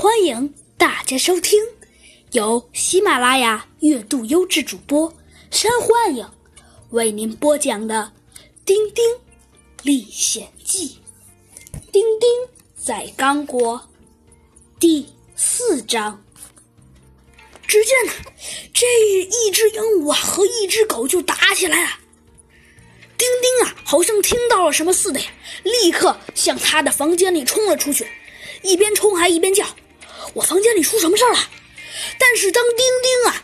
欢迎大家收听由喜马拉雅月度优质主播山幻影为您播讲的《丁丁历险记》。丁丁在刚果第四章。只见呢，这一只鹦鹉啊和一只狗就打起来了。丁丁啊，好像听到了什么似的呀，立刻向他的房间里冲了出去，一边冲还一边叫：“我房间里出什么事儿了？”但是当丁丁啊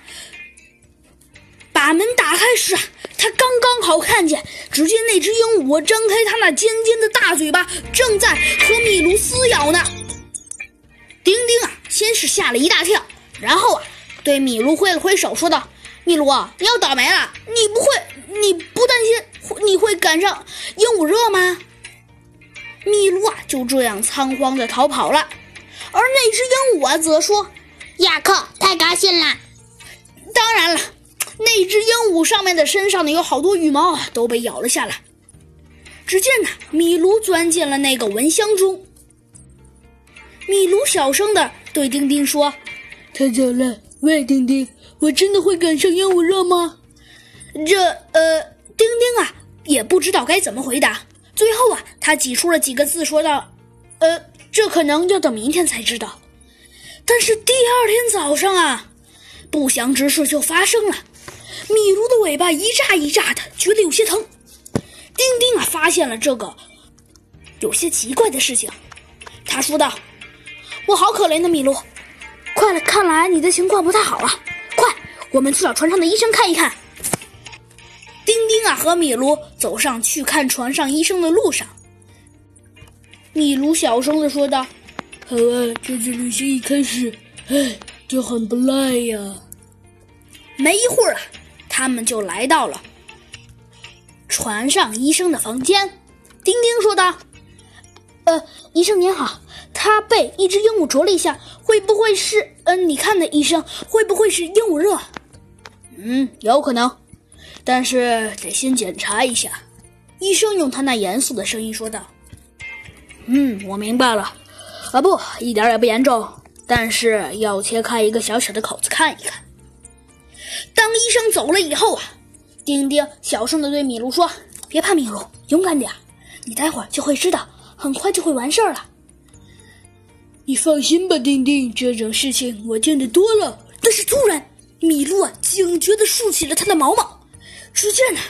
把门打开时啊，他刚刚好看见，只见那只鹦鹉张开它那尖尖的大嘴巴，正在和米卢撕咬呢。丁丁啊，先是吓了一大跳，然后啊。对米卢挥了挥手，说道：“米卢啊，你要倒霉了！你不会，你不担心你会赶上鹦鹉热吗？”米卢啊，就这样仓皇的逃跑了。而那只鹦鹉啊，则说：“亚克，太高兴了！当然了，那只鹦鹉上面的身上呢，有好多羽毛啊，都被咬了下来。”只见呢，米卢钻进了那个蚊香中。米卢小声的对丁丁说：“太早了。”喂，丁丁，我真的会赶上鹦鹉热吗？这呃，丁丁啊，也不知道该怎么回答。最后啊，他挤出了几个字，说道：“呃，这可能要等明天才知道。”但是第二天早上啊，不祥之事就发生了。米卢的尾巴一炸一炸的，觉得有些疼。丁丁啊，发现了这个有些奇怪的事情，他说道：“我好可怜的米卢。”快了，看来你的情况不太好了。快，我们去找船上的医生看一看。丁丁啊，和米卢走上去看船上医生的路上，米卢小声的说道：“好啊，这次旅行一开始，哎，就很不赖呀。”没一会儿啊，他们就来到了船上医生的房间。丁丁说道：“呃，医生您好。”他被一只鹦鹉啄了一下，会不会是……嗯，你看的医生会不会是鹦鹉热？嗯，有可能，但是得先检查一下。医生用他那严肃的声音说道：“嗯，我明白了。啊，不，一点也不严重，但是要切开一个小小的口子看一看。”当医生走了以后啊，丁丁小声的对米卢说：“别怕，米卢，勇敢点，你待会儿就会知道，很快就会完事儿了。”你放心吧，丁丁，这种事情我见得多了。但是突然，米卢啊警觉的竖起了他的毛毛。只见呢，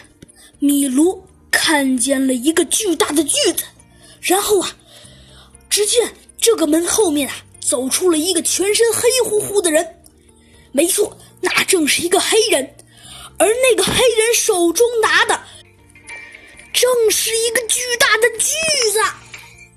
米卢看见了一个巨大的锯子，然后啊，只见这个门后面啊走出了一个全身黑乎乎的人。没错，那正是一个黑人，而那个黑人手中拿的正是一个巨大的锯子。